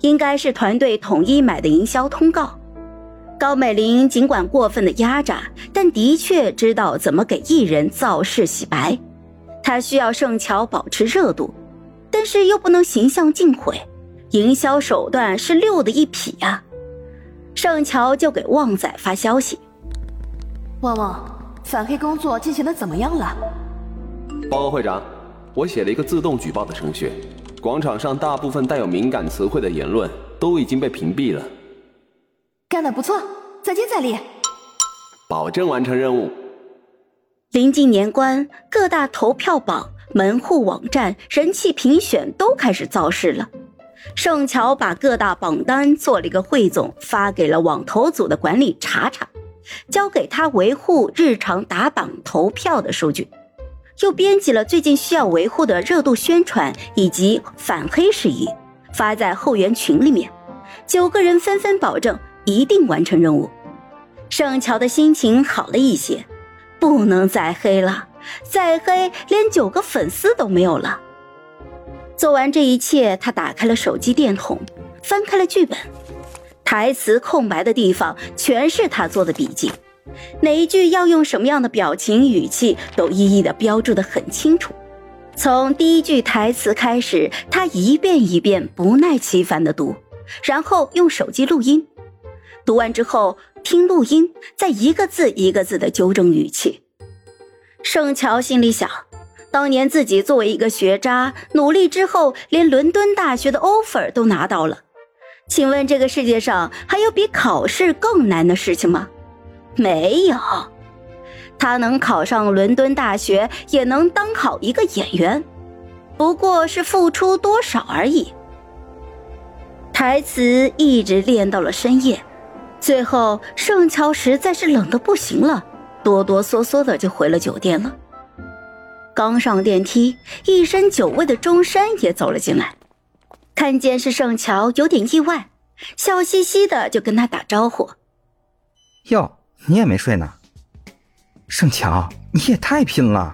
应该是团队统一买的营销通告。高美玲尽管过分的压榨，但的确知道怎么给艺人造势洗白。她需要盛乔保持热度，但是又不能形象尽毁，营销手段是溜的一匹呀。盛乔就给旺仔发消息：“旺旺，反黑工作进行的怎么样了？”报告会长，我写了一个自动举报的程序，广场上大部分带有敏感词汇的言论都已经被屏蔽了。干得不错，再接再厉，保证完成任务。临近年关，各大投票榜、门户网站、人气评选都开始造势了。盛乔把各大榜单做了一个汇总，发给了网投组的管理查查，交给他维护日常打榜投票的数据，又编辑了最近需要维护的热度宣传以及反黑事宜，发在后援群里面。九个人纷纷保证。一定完成任务，盛乔的心情好了一些，不能再黑了，再黑连九个粉丝都没有了。做完这一切，他打开了手机电筒，翻开了剧本，台词空白的地方全是他做的笔记，哪一句要用什么样的表情语气都一一的标注的很清楚。从第一句台词开始，他一遍一遍不耐其烦的读，然后用手机录音。读完之后，听录音，再一个字一个字的纠正语气。盛乔心里想：当年自己作为一个学渣，努力之后，连伦敦大学的 offer 都拿到了。请问这个世界上还有比考试更难的事情吗？没有。他能考上伦敦大学，也能当好一个演员，不过是付出多少而已。台词一直练到了深夜。最后，盛乔实在是冷的不行了，哆哆嗦嗦的就回了酒店了。刚上电梯，一身酒味的钟山也走了进来，看见是盛乔，有点意外，笑嘻嘻的就跟他打招呼：“哟，你也没睡呢？盛乔，你也太拼了！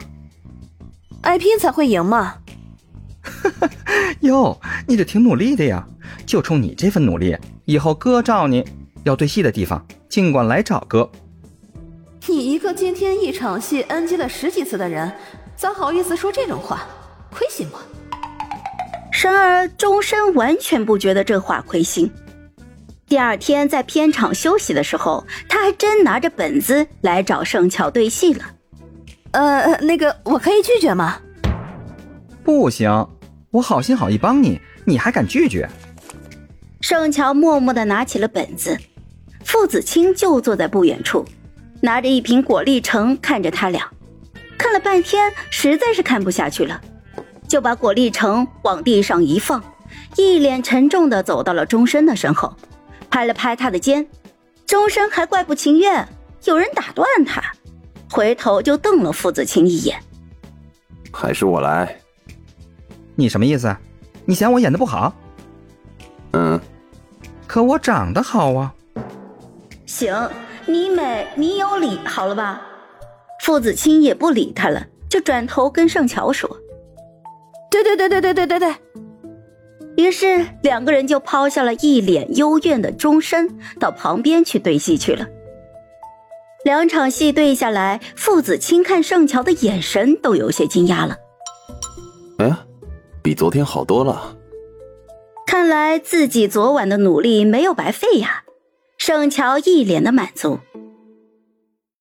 爱拼才会赢嘛！哈哈，哟，你这挺努力的呀，就冲你这份努力，以后哥罩你。”要对戏的地方，尽管来找哥。你一个今天一场戏 NG 了十几次的人，咋好意思说这种话？亏心吗。然而钟深完全不觉得这话亏心。第二天在片场休息的时候，他还真拿着本子来找盛乔对戏了。呃，那个我可以拒绝吗？不行，我好心好意帮你，你还敢拒绝？盛乔默默的拿起了本子。傅子清就坐在不远处，拿着一瓶果粒橙看着他俩，看了半天，实在是看不下去了，就把果粒橙往地上一放，一脸沉重的走到了钟深的身后，拍了拍他的肩。钟深还怪不情愿，有人打断他，回头就瞪了傅子清一眼。还是我来。你什么意思？你嫌我演的不好？嗯。可我长得好啊。行，你美，你有理，好了吧？傅子清也不理他了，就转头跟盛乔说：“对对对对对对对对。”于是两个人就抛下了一脸幽怨的钟深，到旁边去对戏去了。两场戏对下来，父子清看盛乔的眼神都有些惊讶了。哎，比昨天好多了。看来自己昨晚的努力没有白费呀。盛乔一脸的满足，